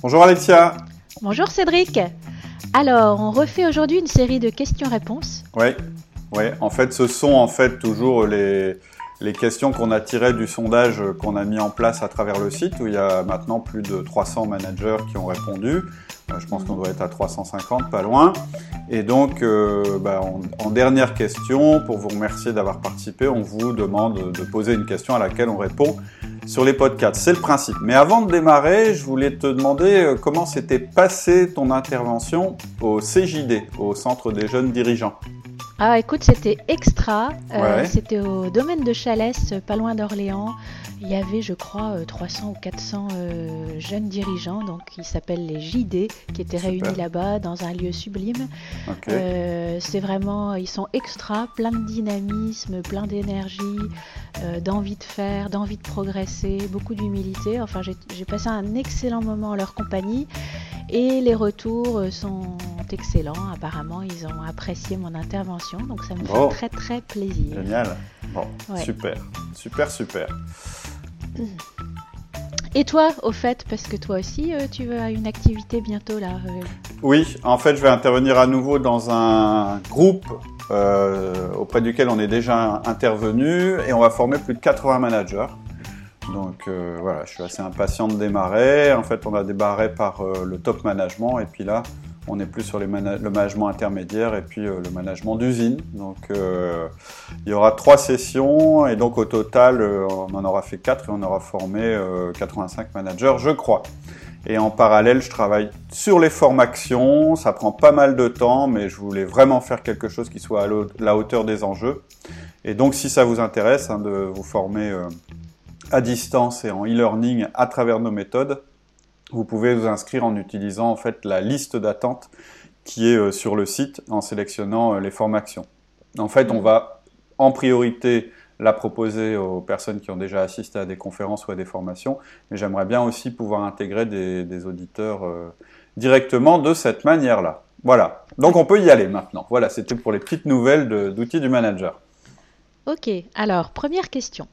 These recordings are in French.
Bonjour Alexia. Bonjour Cédric. Alors, on refait aujourd'hui une série de questions-réponses. Oui, oui. En fait, ce sont en fait toujours les, les questions qu'on a tirées du sondage qu'on a mis en place à travers le site, où il y a maintenant plus de 300 managers qui ont répondu. Euh, je pense qu'on doit être à 350, pas loin. Et donc, euh, bah, en, dernière question, pour vous remercier d'avoir participé, on vous demande de poser une question à laquelle on répond sur les podcasts. C'est le principe. Mais avant de démarrer, je voulais te demander euh, comment s'était passée ton intervention au CJD, au Centre des jeunes dirigeants? Ah, écoute, c'était extra. Euh, c'était au domaine de Chalès, pas loin d'Orléans. Il y avait, je crois, 300 euh, ou 400 euh, jeunes dirigeants, donc qui s'appellent les JD, qui étaient réunis là-bas dans un lieu sublime. c'est vraiment, ils sont extra, plein de dynamisme, plein d'énergie, d'envie de faire, d'envie de progresser, beaucoup d'humilité. Enfin, j'ai passé un excellent moment en leur compagnie. Et les retours sont excellents. Apparemment, ils ont apprécié mon intervention. Donc, ça me fait très, très plaisir. Génial. Bon, super. Super, super. Et toi, au fait, parce que toi aussi, euh, tu as une activité bientôt là. Euh. Oui, en fait, je vais intervenir à nouveau dans un groupe euh, auprès duquel on est déjà intervenu et on va former plus de 80 managers. Donc euh, voilà, je suis assez impatient de démarrer. En fait, on a démarré par euh, le top management et puis là, on est plus sur le management intermédiaire et puis euh, le management d'usine. Donc il y aura trois sessions et donc au total, on en aura fait quatre et on aura formé 85 managers, je crois. Et en parallèle, je travaille sur les formations. Ça prend pas mal de temps, mais je voulais vraiment faire quelque chose qui soit à la hauteur des enjeux. Et donc, si ça vous intéresse hein, de vous former à distance et en e-learning à travers nos méthodes, vous pouvez vous inscrire en utilisant en fait la liste d'attente qui est euh, sur le site en sélectionnant euh, les formations. En fait, on va en priorité la proposer aux personnes qui ont déjà assisté à des conférences ou à des formations, mais j'aimerais bien aussi pouvoir intégrer des, auditeurs euh, directement de cette manière-là. Voilà, donc on peut y aller maintenant. Voilà, c'était pour les petites nouvelles d'outils du manager. Ok, alors première question.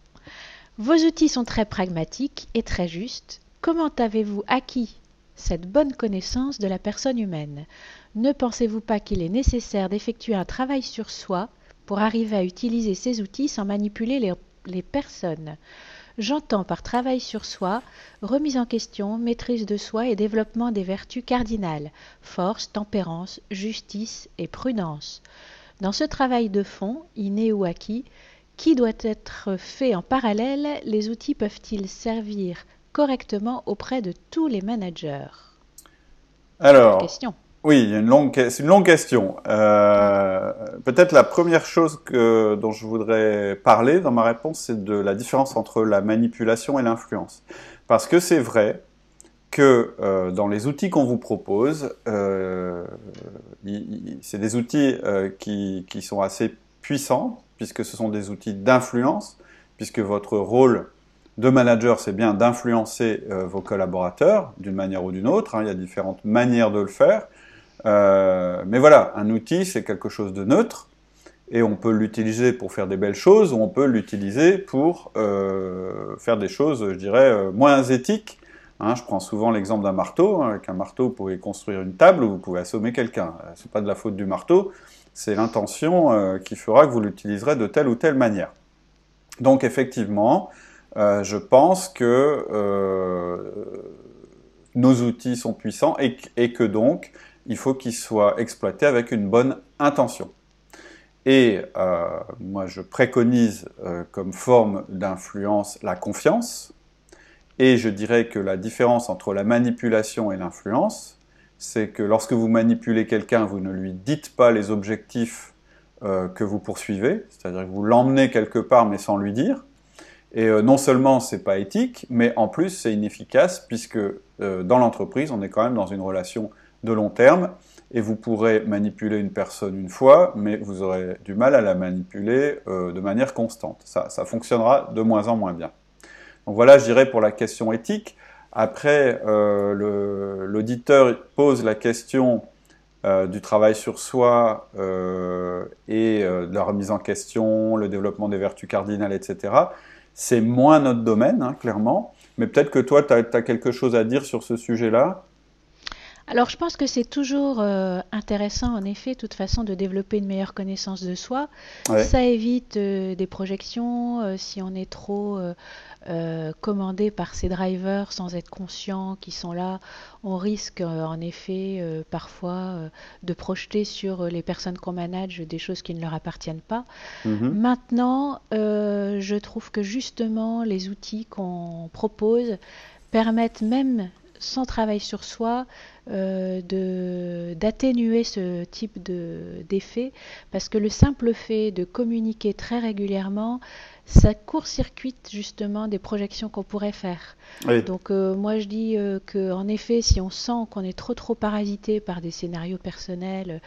Vos outils sont très pragmatiques et très justes. Comment avez-vous acquis cette bonne connaissance de la personne humaine? Ne pensez-vous pas qu'il est nécessaire d'effectuer un travail sur soi pour arriver à utiliser ces outils sans manipuler les, personnes? J'entends par travail sur soi remise en question, maîtrise de soi et développement des vertus cardinales force, tempérance, justice et prudence. Dans ce travail de fond, inné ou acquis, qui doit être fait en parallèle? Les outils peuvent-ils servir correctement auprès de tous les managers? Alors, question. oui, c'est une longue question. Euh, peut-être la première chose que, dont je voudrais parler dans ma réponse, c'est de la différence entre la manipulation et l'influence. Parce que c'est vrai que euh, dans les outils qu'on vous propose, euh, c'est des outils qui, qui sont assez puissants, puisque ce sont des outils d'influence, puisque votre rôle de manager, c'est bien d'influencer euh, vos collaborateurs d'une manière ou d'une autre. Hein. il y a différentes manières de le faire. Euh, mais voilà, un outil, c'est quelque chose de neutre, et on peut l'utiliser pour faire des belles choses, ou on peut l'utiliser pour euh, faire des choses, je dirais, moins éthiques. Hein. je prends souvent l'exemple d'un marteau. Hein. avec un marteau, vous pouvez construire une table ou vous pouvez assommer quelqu'un. C'est pas de la faute du marteau, c'est l'intention qui fera que vous l'utiliserez de telle ou telle manière. Donc effectivement, euh, je pense que euh, nos outils sont puissants et, que donc il faut qu'ils soient exploités avec une bonne intention. Et moi, je préconise comme forme d'influence la confiance. Et je dirais que la différence entre la manipulation et l'influence, c'est que lorsque vous manipulez quelqu'un, vous ne lui dites pas les objectifs euh, que vous poursuivez, c'est-à-dire que vous l'emmenez quelque part mais sans lui dire. Et euh, non seulement c'est pas éthique, mais en plus c'est inefficace puisque euh, dans l'entreprise on est quand même dans une relation de long terme et vous pourrez manipuler une personne une fois, mais vous aurez du mal à la manipuler de manière constante. Ça, ça fonctionnera de moins en moins bien. Donc voilà, je dirais pour la question éthique. Après, euh, l'auditeur pose la question euh, du travail sur soi euh, et de la remise en question, le développement des vertus cardinales, etc. C'est moins notre domaine, hein, clairement. Mais peut-être que toi, tu as, quelque chose à dire sur ce sujet-là. Alors je pense que c'est toujours euh, intéressant en effet, de toute façon, de développer une meilleure connaissance de soi. Ça évite euh, des projections euh, si on est trop commandé par ces drivers sans être conscient qu'ils sont là. On risque en effet parfois de projeter sur les personnes qu'on manage des choses qui ne leur appartiennent pas. Mm-hmm. Maintenant, je trouve que justement les outils qu'on propose permettent même sans travail sur soi, d'atténuer ce type d'effet, parce que le simple fait de communiquer très régulièrement, ça court-circuite justement des projections qu'on pourrait faire. Donc euh, moi je dis euh, que en effet, si on sent qu'on est trop trop parasité par des scénarios personnels,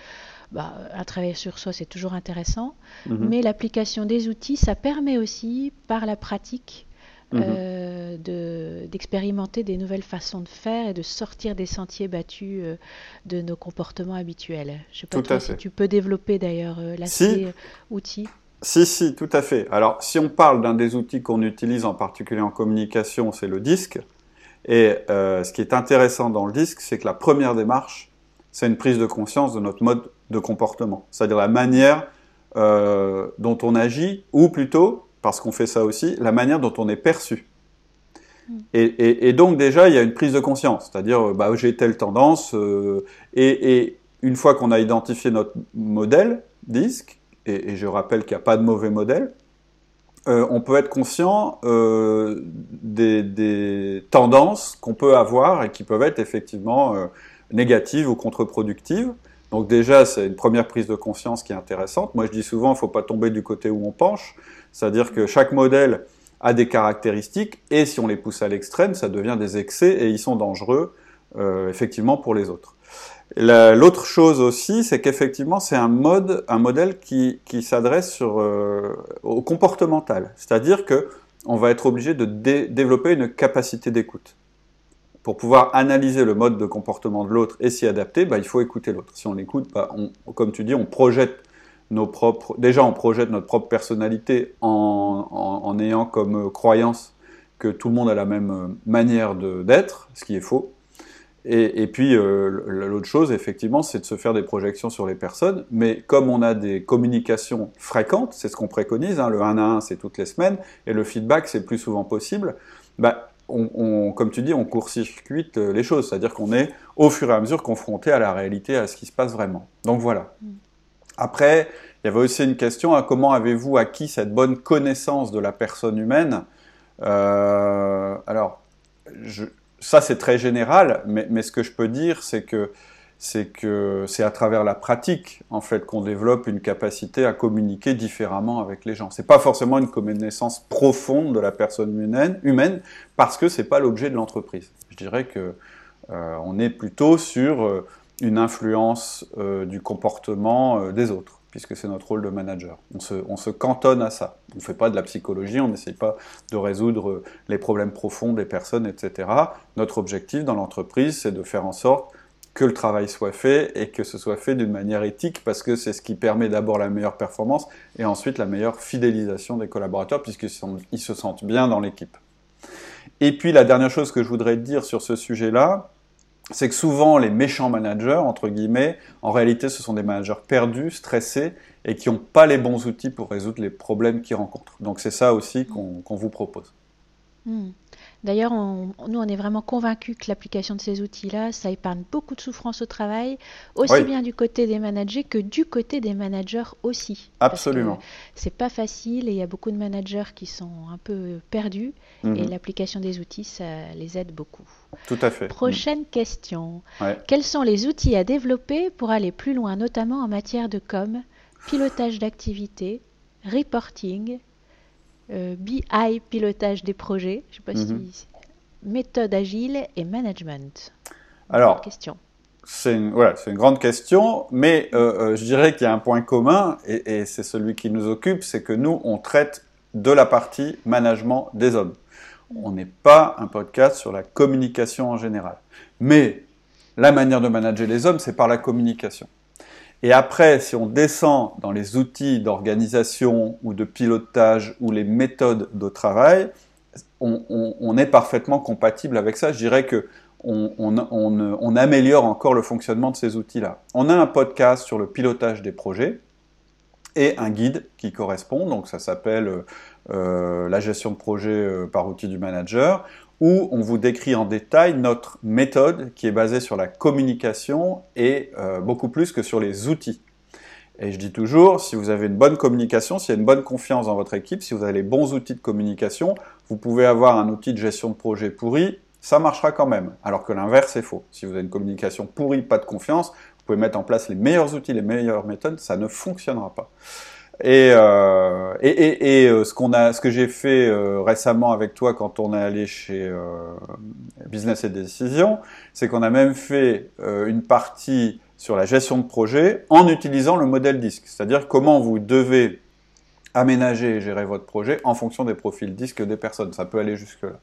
bah, un travail sur soi c'est toujours intéressant, mhm. mais l'application des outils, ça permet aussi par la pratique Euh, d'expérimenter des nouvelles façons de faire et de sortir des sentiers battus euh, de nos comportements habituels. Je ne sais pas si tu peux développer d'ailleurs euh, l'aspect outil. Si, si, tout à fait. Alors, si on parle d'un des outils qu'on utilise en particulier en communication, c'est le disque. Et ce qui est intéressant dans le disque, c'est que la première démarche, c'est une prise de conscience de notre mode de comportement, c'est-à-dire la manière dont on agit, ou plutôt parce qu'on fait ça aussi, la manière dont on est perçu. Hmm. Et, donc déjà, il y a une prise de conscience, c'est-à-dire, bah, j'ai telle tendance, euh, et, une fois qu'on a identifié notre modèle disque, et, je rappelle qu'il n'y a pas de mauvais modèle, euh, on peut être conscient euh, des, tendances qu'on peut avoir et qui peuvent être effectivement négatives ou contre-productives. Donc déjà, c'est une première prise de conscience qui est intéressante. Moi, je dis souvent, il ne faut pas tomber du côté où on penche. C'est-à-dire que chaque modèle a des caractéristiques et si on les pousse à l'extrême, ça devient des excès et ils sont dangereux euh, effectivement pour les autres. L'autre chose aussi, c'est qu'effectivement, c'est un mode, un modèle qui, qui s'adresse euh, au comportemental, c'est-à-dire que on va être obligé de développer une capacité d'écoute. Pour pouvoir analyser le mode de comportement de l'autre et s'y adapter, bah, il faut écouter l'autre. Si on écoute, bah, comme tu dis, on projette nos propres. Déjà, on projette notre propre personnalité en, ayant comme croyance que tout le monde a la même manière d'être, ce qui est faux. Et, puis, euh, l'autre chose, effectivement, c'est de se faire des projections sur les personnes. Mais comme on a des communications fréquentes, c'est ce qu'on préconise, hein, le 1 à 1, c'est toutes les semaines, et le feedback, c'est plus souvent possible, bah, on, comme tu dis, on court-circuite les choses. C'est-à-dire qu'on est, au fur et à mesure, confronté à la réalité, à ce qui se passe vraiment. Donc voilà. Mm. Après, il y avait aussi une question à comment avez-vous acquis cette bonne connaissance de la personne humaine? Euh, Alors, ça c'est très général, mais, ce que je peux dire, c'est que c'est que c'est à travers la pratique en fait qu'on développe une capacité à communiquer différemment avec les gens. C'est pas forcément une connaissance profonde de la personne humaine, parce que c'est pas l'objet de l'entreprise. Je dirais que euh, on est plutôt sur euh, une influence euh, du comportement euh, des autres, puisque c'est notre rôle de manager. On se, on se cantonne à ça. On ne fait pas de la psychologie, on n'essaye pas de résoudre euh, les problèmes profonds des personnes, etc. Notre objectif dans l'entreprise, c'est de faire en sorte que le travail soit fait et que ce soit fait d'une manière éthique, parce que c'est ce qui permet d'abord la meilleure performance et ensuite la meilleure fidélisation des collaborateurs, puisqu'ils se sentent bien dans l'équipe. Et puis la dernière chose que je voudrais dire sur ce sujet-là, c'est que souvent les méchants managers, entre guillemets, en réalité ce sont des managers perdus, stressés et qui n'ont pas les bons outils pour résoudre les problèmes qu'ils rencontrent. Donc c'est ça aussi qu'on vous propose. Hmm. D'ailleurs, nous, on est vraiment convaincus que l'application de ces outils-là, ça épargne beaucoup de souffrance au travail, aussi bien du côté des managers que du côté des managers aussi. Absolument. C'est pas facile et il y a beaucoup de managers qui sont un peu perdus et mhm. l'application des outils, ça les aide beaucoup. Tout à fait. Prochaine question. Quels sont les outils à développer pour aller plus loin, notamment en matière de com, pilotage d'activité, reporting, BI, pilotage des projets, je sais pas si mhm. méthode agile et management. Alors, question. C'est une, voilà, une, grande question, mais euh, euh, je dirais qu'il y a un point commun, et, c'est celui qui nous occupe, c'est que nous, on traite de la partie management des hommes. On n'est pas un podcast sur la communication en général. Mais la manière de manager les hommes, c'est par la communication. Et après, si on descend dans les outils d'organisation ou de pilotage ou les méthodes de travail, on, est parfaitement compatible avec ça. Je dirais que on, améliore encore le fonctionnement de ces outils-là. On a un podcast sur le pilotage des projets et un guide qui correspond, donc ça s'appelle euh, la gestion de projet euh, par outil du manager, où on vous décrit en détail notre méthode qui est basée sur la communication et euh, beaucoup plus que sur les outils. Et je dis toujours, si vous avez une bonne communication, s'il y a une bonne confiance dans votre équipe, si vous avez les bons outils de communication, vous pouvez avoir un outil de gestion de projet pourri, ça marchera quand même. Alors que l'inverse est faux. Si vous avez une communication pourrie, pas de confiance, vous pouvez mettre en place les meilleurs outils, les meilleures méthodes, ça ne fonctionnera pas. Et, euh, et, et, et euh, ce qu'on a, ce que j'ai fait euh, récemment avec toi quand on est allé chez euh, Business et Décision, c'est qu'on a même fait euh, une partie sur la gestion de projet en utilisant le modèle disque, c'est-à-dire comment vous devez aménager et gérer votre projet en fonction des profils disques des personnes. Ça peut aller jusque là.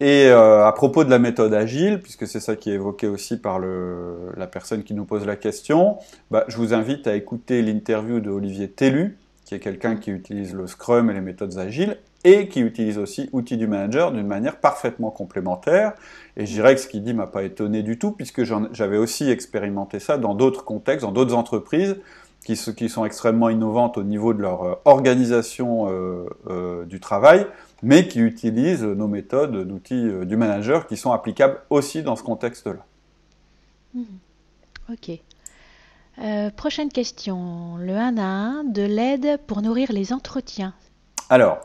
Et euh, à propos de la méthode agile, puisque c'est ça qui est évoqué aussi par la personne qui nous pose la question, bah, je vous invite à écouter l'interview de Olivier Tellu, qui est quelqu'un qui utilise le Scrum et les méthodes agiles, et qui utilise aussi outils du manager d'une manière parfaitement complémentaire. Et je dirais que ce qu'il dit m'a pas étonné du tout, puisque j'avais aussi expérimenté ça dans d'autres contextes, dans d'autres entreprises, qui, qui, sont extrêmement innovantes au niveau de leur euh, organisation euh, euh, du travail, mais qui utilisent nos méthodes d'outils du manager qui sont applicables aussi dans ce contexte-là. Mmh. Ok. Euh, prochaine question. Le 1 à 1 de l'aide pour nourrir les entretiens. Alors,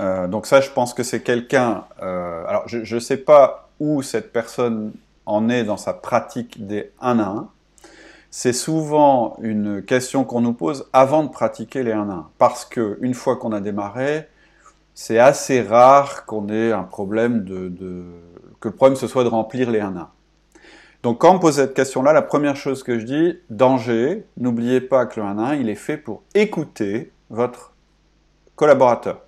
euh, donc ça, je pense que c'est quelqu'un. Euh, alors, je ne sais pas où cette personne en est dans sa pratique des 1 à 1. C'est souvent une question qu'on nous pose avant de pratiquer les 1 à 1. Parce que une fois qu'on a démarré, c'est assez rare qu'on ait un problème de, que le problème ce soit de remplir les 1 1. Donc quand on pose cette question-là, la première chose que je dis, danger, n'oubliez pas que le 1 1, il est fait pour écouter votre collaborateur.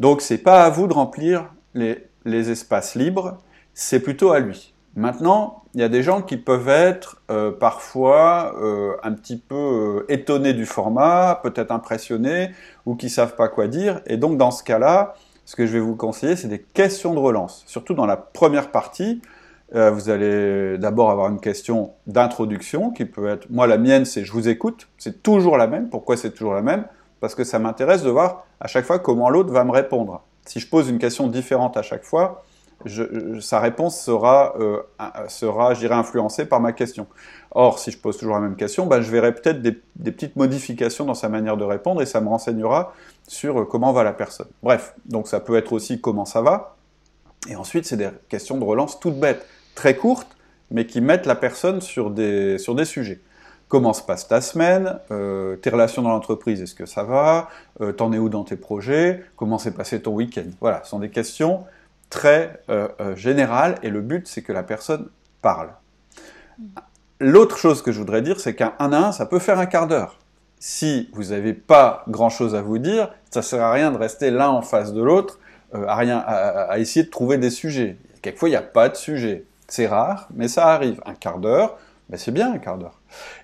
Donc c'est pas à vous de remplir les, les espaces libres, c'est plutôt à lui. Maintenant, il y a des gens qui peuvent être euh, parfois euh, un petit peu euh, étonnés du format, peut-être impressionnés, ou qui savent pas quoi dire. Et donc dans ce cas-là, ce que je vais vous conseiller, c'est des questions de relance. Surtout dans la première partie, vous allez d'abord avoir une question d'introduction qui peut être, moi la mienne c'est je vous écoute, c'est toujours la même. Pourquoi c'est toujours la même? Parce que ça m'intéresse de voir à chaque fois comment l'autre va me répondre. Si je pose une question différente à chaque fois, je, sa réponse sera, euh, sera je dirais, influencée par ma question. Or, si je pose toujours la même question, ben, je verrai peut-être des, petites modifications dans sa manière de répondre et ça me renseignera sur euh, comment va la personne. Bref, donc ça peut être aussi comment ça va. Et ensuite, c'est des questions de relance toutes bêtes, très courtes, mais qui mettent la personne sur des, sur des sujets. Comment se passe ta semaine? Euh, Tes relations dans l'entreprise, est-ce que ça va? Euh, T'en es où dans tes projets? Comment s'est passé ton week-end? Voilà, ce sont des questions très euh, euh, général et le but c'est que la personne parle. L'autre chose que je voudrais dire, c'est qu'un 1 à 1, ça peut faire un quart d'heure. Si vous n'avez pas grand-chose à vous dire, ça ne sert à rien de rester l'un en face de l'autre, euh, à, rien, à, essayer de trouver des sujets. Quelquefois, il n'y a pas de sujet. C'est rare, mais ça arrive. Un quart d'heure, ben c'est bien un quart d'heure.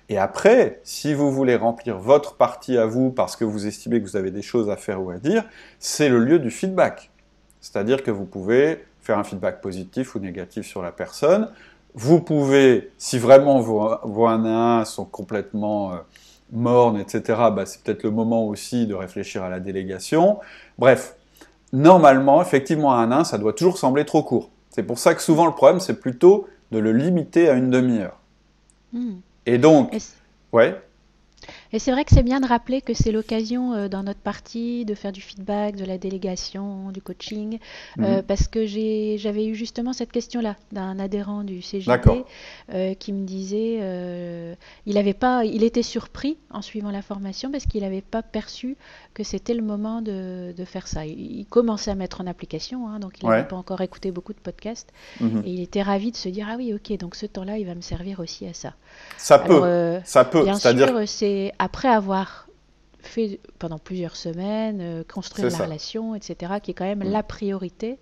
Et après, si vous voulez remplir votre partie à vous parce que vous estimez que vous avez des choses à faire ou à dire, c'est le lieu du feedback. C'est-à-dire que vous pouvez faire un feedback positif ou négatif sur la personne. Vous pouvez, si vraiment vos, vos 1 à 1 sont complètement euh, mornes, etc., bah, c'est peut-être le moment aussi de réfléchir à la délégation. Bref, normalement, effectivement, un 1 1, ça doit toujours sembler trop court. C'est pour ça que souvent le problème, c'est plutôt de le limiter à une demi-heure. Hmm. Et donc, ouais. Et c'est vrai que c'est bien de rappeler que c'est l'occasion euh, dans notre partie de faire du feedback, de la délégation, du coaching, euh, mhm. parce que j'avais eu justement cette question-là d'un adhérent du CGT euh, qui me disait il avait pas, il était surpris en suivant la formation parce qu'il n'avait pas perçu que c'était le moment de, de, faire ça. Il, commençait à mettre en application, hein, donc il n'avait pas encore écouté beaucoup de podcasts, mhm. et il était ravi de se dire ah oui ok donc ce temps-là il va me servir aussi à ça. Ça peut, ça peut. Sûr, c'est après avoir fait pendant plusieurs semaines, euh, construire la relation, etc., qui est quand même mm. la priorité.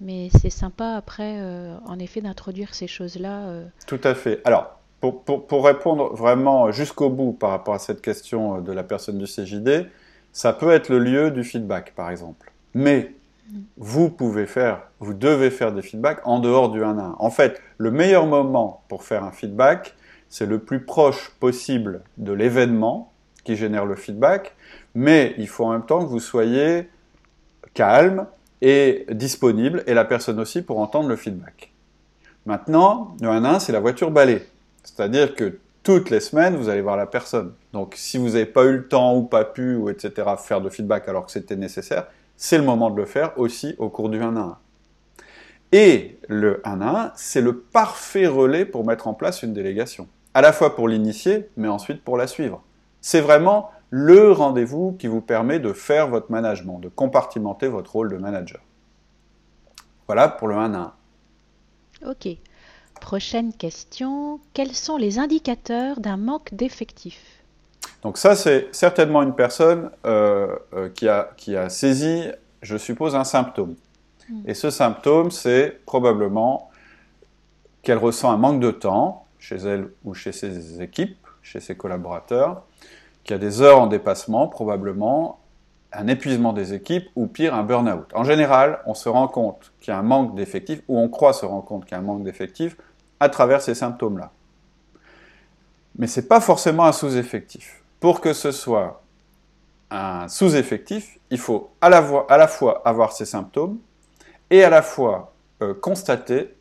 Mais c'est sympa après, euh, en effet, d'introduire ces choses-là. Euh. Tout à fait. Alors, pour, pour, pour répondre vraiment jusqu'au bout par rapport à cette question de la personne du CJD, ça peut être le lieu du feedback, par exemple. Mais vous pouvez faire, vous devez faire des feedbacks en dehors du 1 à 1. En fait, le meilleur moment pour faire un feedback, c'est le plus proche possible de l'événement qui génère le feedback, mais il faut en même temps que vous soyez calme et disponible, et la personne aussi pour entendre le feedback. Maintenant, le 1 à 1, c'est la voiture balai. C'est-à-dire que toutes les semaines, vous allez voir la personne. Donc, si vous n'avez pas eu le temps ou pas pu, ou etc., faire de feedback alors que c'était nécessaire, c'est le moment de le faire aussi au cours du 1 à 1. Et le 1 à 1, c'est le parfait relais pour mettre en place une délégation. À la fois pour l'initier, mais ensuite pour la suivre. C'est vraiment le rendez-vous qui vous permet de faire votre management, de compartimenter votre rôle de manager. Voilà pour le 1 à 1. Ok. Prochaine question. Quels sont les indicateurs d'un manque d'effectifs? Donc ça, c'est certainement une personne euh, euh, qui, a, qui a saisi, je suppose, un symptôme. Hmm. Et ce symptôme, c'est probablement qu'elle ressent un manque de temps chez elle ou chez ses équipes, chez ses collaborateurs, qu'il y a des heures en dépassement, probablement un épuisement des équipes ou pire un burn-out. En général, on se rend compte qu'il y a un manque d'effectifs, ou on croit se rendre compte qu'il y a un manque d'effectifs à travers ces symptômes-là. Mais ce n'est pas forcément un sous-effectif. Pour que ce soit un sous-effectif, il faut à la, fois, avoir ces symptômes et à la fois euh, constater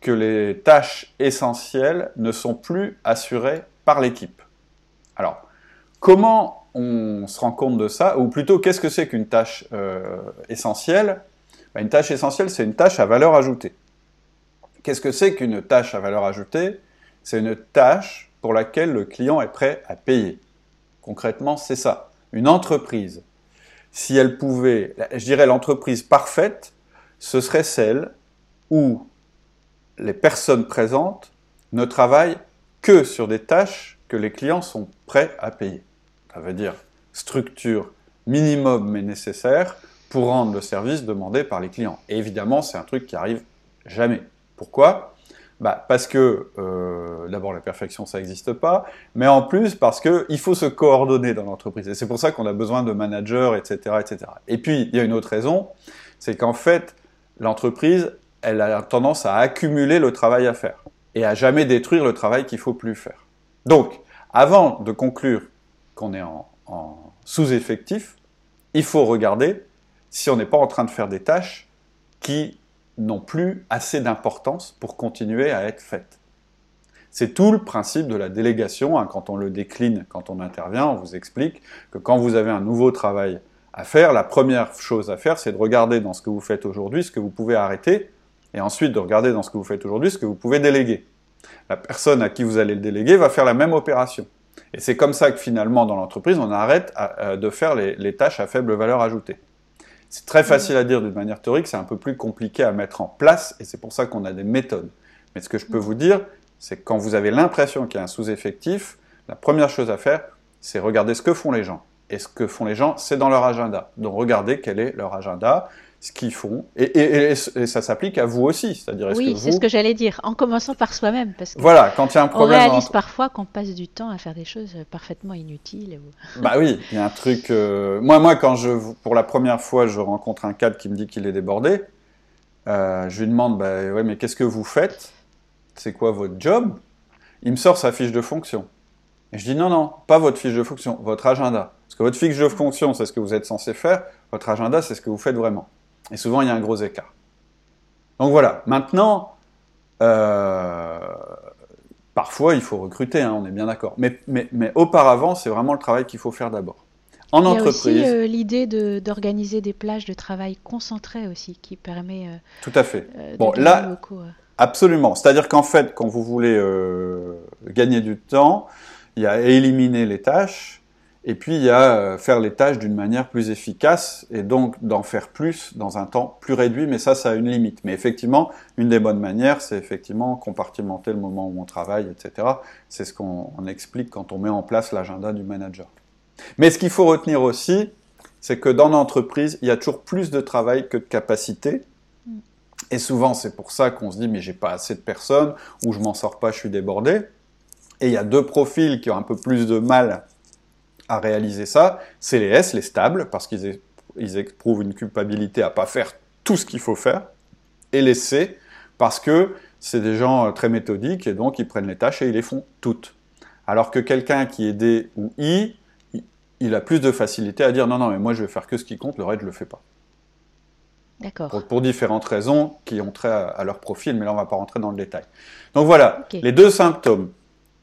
que les tâches essentielles ne sont plus assurées par l'équipe. Alors, comment on se rend compte de ça? Ou plutôt, qu'est-ce que c'est qu'une tâche euh, essentielle? Ben, Une tâche essentielle, c'est une tâche à valeur ajoutée. Qu'est-ce que c'est qu'une tâche à valeur ajoutée? C'est une tâche pour laquelle le client est prêt à payer. Concrètement, c'est ça. Une entreprise, si elle pouvait, je dirais l'entreprise parfaite, ce serait celle où les personnes présentes ne travaillent que sur des tâches que les clients sont prêts à payer. Ça veut dire structure minimum mais nécessaire pour rendre le service demandé par les clients. Et évidemment, c'est un truc qui arrive jamais. Pourquoi? Bah, Parce que, euh, d'abord, la perfection, ça n'existe pas, mais en plus, parce qu'il faut se coordonner dans l'entreprise. Et c'est pour ça qu'on a besoin de managers, etc., etc. Et puis, il y a une autre raison, c'est qu'en fait, l'entreprise, elle a tendance à accumuler le travail à faire et à jamais détruire le travail qu'il faut plus faire. Donc, avant de conclure qu'on est en, sous-effectif, il faut regarder si on n'est pas en train de faire des tâches qui n'ont plus assez d'importance pour continuer à être faites. C'est tout le principe de la délégation. Hein. quand on le décline, quand on intervient, on vous explique que quand vous avez un nouveau travail à faire, la première chose à faire, c'est de regarder dans ce que vous faites aujourd'hui ce que vous pouvez arrêter, et ensuite de regarder dans ce que vous faites aujourd'hui ce que vous pouvez déléguer. La personne à qui vous allez le déléguer va faire la même opération. Et c'est comme ça que finalement, dans l'entreprise, on arrête de faire les tâches à faible valeur ajoutée. C'est très facile à dire d'une manière théorique, c'est un peu plus compliqué à mettre en place, et c'est pour ça qu'on a des méthodes. Mais ce que je peux vous dire, c'est que quand vous avez l'impression qu'il y a un sous-effectif, la première chose à faire, c'est regarder ce que font les gens. Et ce que font les gens, c'est dans leur agenda. Donc regardez quel est leur agenda, ce qu'ils font. Et, ça s'applique à vous aussi. C'est-à-dire, oui, c'est ce que j'allais dire, en commençant par soi-même. Parce que voilà, quand il y a un problème. On réalise parfois qu'on passe du temps à faire des choses parfaitement inutiles. Bah oui, il y a un truc. Euh, moi, moi, quand je, pour la première fois, je rencontre un cadre qui me dit qu'il est débordé, euh, je lui demande bah, ouais, mais qu'est-ce que vous faites? C'est quoi votre job? Il me sort sa fiche de fonction. Et je dis non, non, pas votre fiche de fonction, votre agenda. Parce que votre fiche de fonction, c'est ce que vous êtes censé faire, votre agenda, c'est ce que vous faites vraiment. Et souvent, il y a un gros écart. Donc voilà, maintenant, euh, parfois, il faut recruter, hein, on est bien d'accord. Mais, mais, mais, auparavant, c'est vraiment le travail qu'il faut faire d'abord. En entreprise. Il y a aussi euh, l'idée d'organiser des plages de travail concentrées aussi, qui permet. Euh, tout à fait. bon, là, absolument. C'est-à-dire qu'en fait, quand vous voulez gagner du temps, il y a éliminer les tâches, et puis il y a euh, faire les tâches d'une manière plus efficace et donc d'en faire plus dans un temps plus réduit, mais ça, ça a une limite. Mais effectivement, une des bonnes manières, c'est effectivement compartimenter le moment où on travaille, etc. C'est ce qu'on explique quand on met en place l'agenda du manager. Mais ce qu'il faut retenir aussi, c'est que dans l'entreprise, il y a toujours plus de travail que de capacité. Et souvent, c'est pour ça qu'on se dit, mais j'ai pas assez de personnes, ou je m'en sors pas, je suis débordé. Et il y a deux profils qui ont un peu plus de mal à réaliser ça, c'est les S, les stables, parce qu'ils ils éprouvent une culpabilité à pas faire tout ce qu'il faut faire, et les C, parce que c'est des gens euh, très méthodiques et donc ils prennent les tâches et ils les font toutes. Alors que quelqu'un qui est D ou I, il a plus de facilité à dire non, non, mais moi je vais faire que ce qui compte, le reste je le fais pas. D'accord. Pour, différentes raisons qui ont trait à, leur profil, mais là on va pas rentrer dans le détail. Donc voilà, les deux symptômes.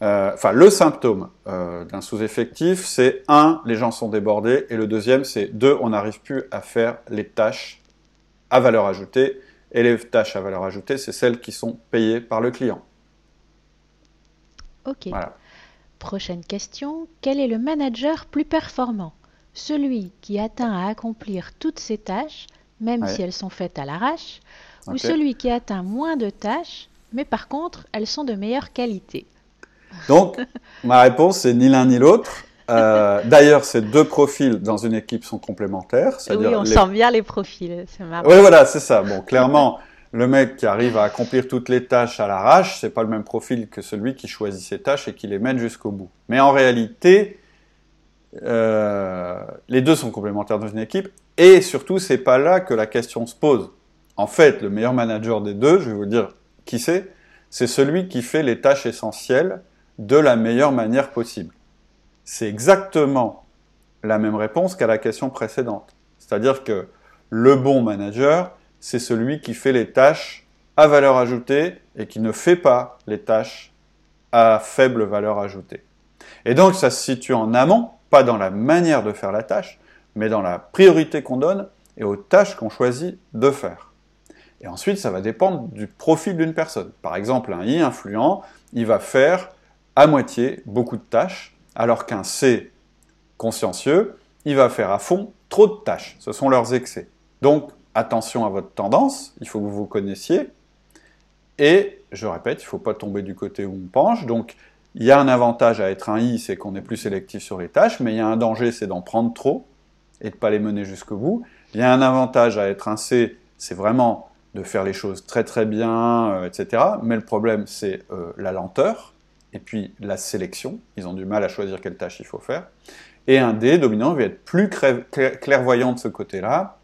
Euh, enfin, le symptôme euh, d'un sous-effectif, c'est un, les gens sont débordés, et le deuxième, c'est deux, on n'arrive plus à faire les tâches à valeur ajoutée et les tâches à valeur ajoutée, c'est celles qui sont payées par le client. Ok. Prochaine question. Quel est le manager plus performant? Celui qui atteint à accomplir toutes ses tâches, même si elles sont faites à l'arrache, ou celui qui atteint moins de tâches, mais par contre, elles sont de meilleure qualité? Donc, ma réponse, c'est ni l'un ni l'autre. Euh, d'ailleurs, ces deux profils dans une équipe sont complémentaires. Oui, on sent bien les profils, c'est marrant. Oui, voilà, c'est ça. Bon, clairement, le mec qui arrive à accomplir toutes les tâches à l'arrache, c'est pas le même profil que celui qui choisit ses tâches et qui les mène jusqu'au bout. Mais en réalité, euh, les deux sont complémentaires dans une équipe, et surtout, c'est pas là que la question se pose. En fait, le meilleur manager des deux, je vais vous dire qui c'est, c'est celui qui fait les tâches essentielles de la meilleure manière possible c'est exactement la même réponse qu'à la question précédente. C'est-à-dire que le bon manager, c'est celui qui fait les tâches à valeur ajoutée et qui ne fait pas les tâches à faible valeur ajoutée. Et donc ça se situe en amont, pas dans la manière de faire la tâche, mais dans la priorité qu'on donne et aux tâches qu'on choisit de faire. Et ensuite, ça va dépendre du profil d'une personne. Par exemple, un I influent, il va faire à moitié beaucoup de tâches alors qu'un C consciencieux, il va faire à fond trop de tâches. Ce sont leurs excès. Donc, attention à votre tendance, il faut que vous vous connaissiez. Et, je répète, il ne faut pas tomber du côté où on penche. Donc, il y a un avantage à être un I, c'est qu'on est plus sélectif sur les tâches, mais il y a un danger, c'est d'en prendre trop et de ne pas les mener jusqu'au bout. Il y a un avantage à être un C, c'est vraiment de faire les choses très très bien, euh, etc. Mais le problème, c'est euh, la lenteur et puis la sélection. Ils ont du mal à choisir quelle tâche il faut faire. Et un D dominant va être plus clairvoyant de ce côté-là,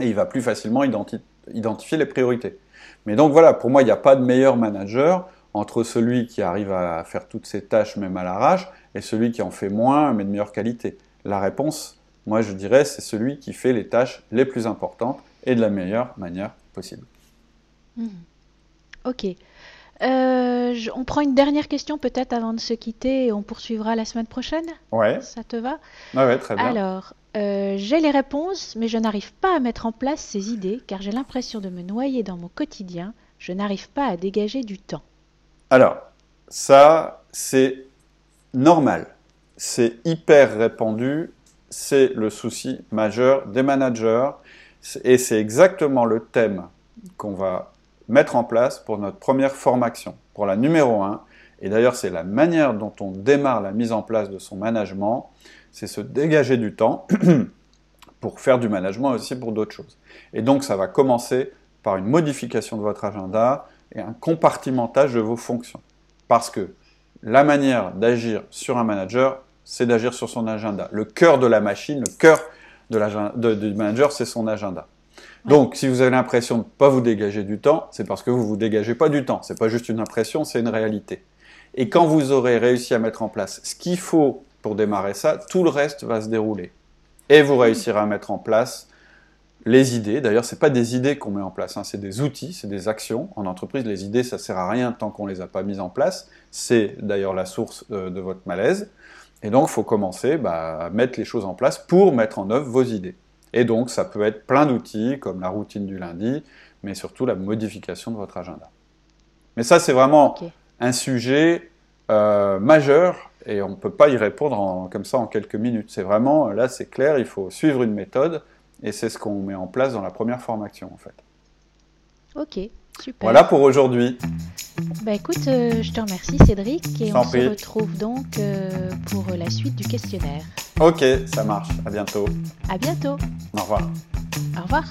et il va plus facilement identifier les priorités. Mais donc voilà, pour moi, il n'y a pas de meilleur manager entre celui qui arrive à faire toutes ses tâches même à l'arrache et celui qui en fait moins mais de meilleure qualité. La réponse, moi je dirais, c'est celui qui fait les tâches les plus importantes et de la meilleure manière possible. Mmh. Ok. Euh, on prend une dernière question peut-être avant de se quitter et on poursuivra la semaine prochaine Ouais. Ça te va? Ouais, très bien. Alors, euh, j'ai les réponses, mais je n'arrive pas à mettre en place ces idées car j'ai l'impression de me noyer dans mon quotidien. Je n'arrive pas à dégager du temps. Alors, ça, c'est normal. C'est hyper répandu. C'est le souci majeur des managers. Et c'est exactement le thème qu'on va mettre en place pour notre première formation, pour la numéro 1. Et d'ailleurs, c'est la manière dont on démarre la mise en place de son management, c'est se dégager du temps pour faire du management aussi pour d'autres choses. Et donc, ça va commencer par une modification de votre agenda et un compartimentage de vos fonctions. Parce que la manière d'agir sur un manager, c'est d'agir sur son agenda. Le cœur de la machine, le cœur de du manager, c'est son agenda. Donc, si vous avez l'impression de ne pas vous dégager du temps, c'est parce que vous ne vous dégagez pas du temps. Ce n'est pas juste une impression, c'est une réalité. Et quand vous aurez réussi à mettre en place ce qu'il faut pour démarrer ça, tout le reste va se dérouler. Et vous réussirez à mettre en place les idées. D'ailleurs, ce n'est pas des idées qu'on met en place, hein. c'est des outils, c'est des actions. En entreprise, les idées, ça ne sert à rien tant qu'on ne les a pas mises en place. C'est d'ailleurs la source de, de, votre malaise. Et donc, il faut commencer bah, à mettre les choses en place pour mettre en œuvre vos idées. Et donc, ça peut être plein d'outils, comme la routine du lundi, mais surtout la modification de votre agenda. Mais ça, c'est vraiment un sujet euh, majeur et on ne peut pas y répondre comme ça en quelques minutes. C'est vraiment, là, c'est clair, il faut suivre une méthode et c'est ce qu'on met en place dans la première formation, en fait. Ok, super. Voilà pour aujourd'hui. Bah écoute, euh, je te remercie Cédric et on se retrouve donc euh, pour la suite du questionnaire. Ok, ça marche. À bientôt. À bientôt. Au revoir. Au revoir.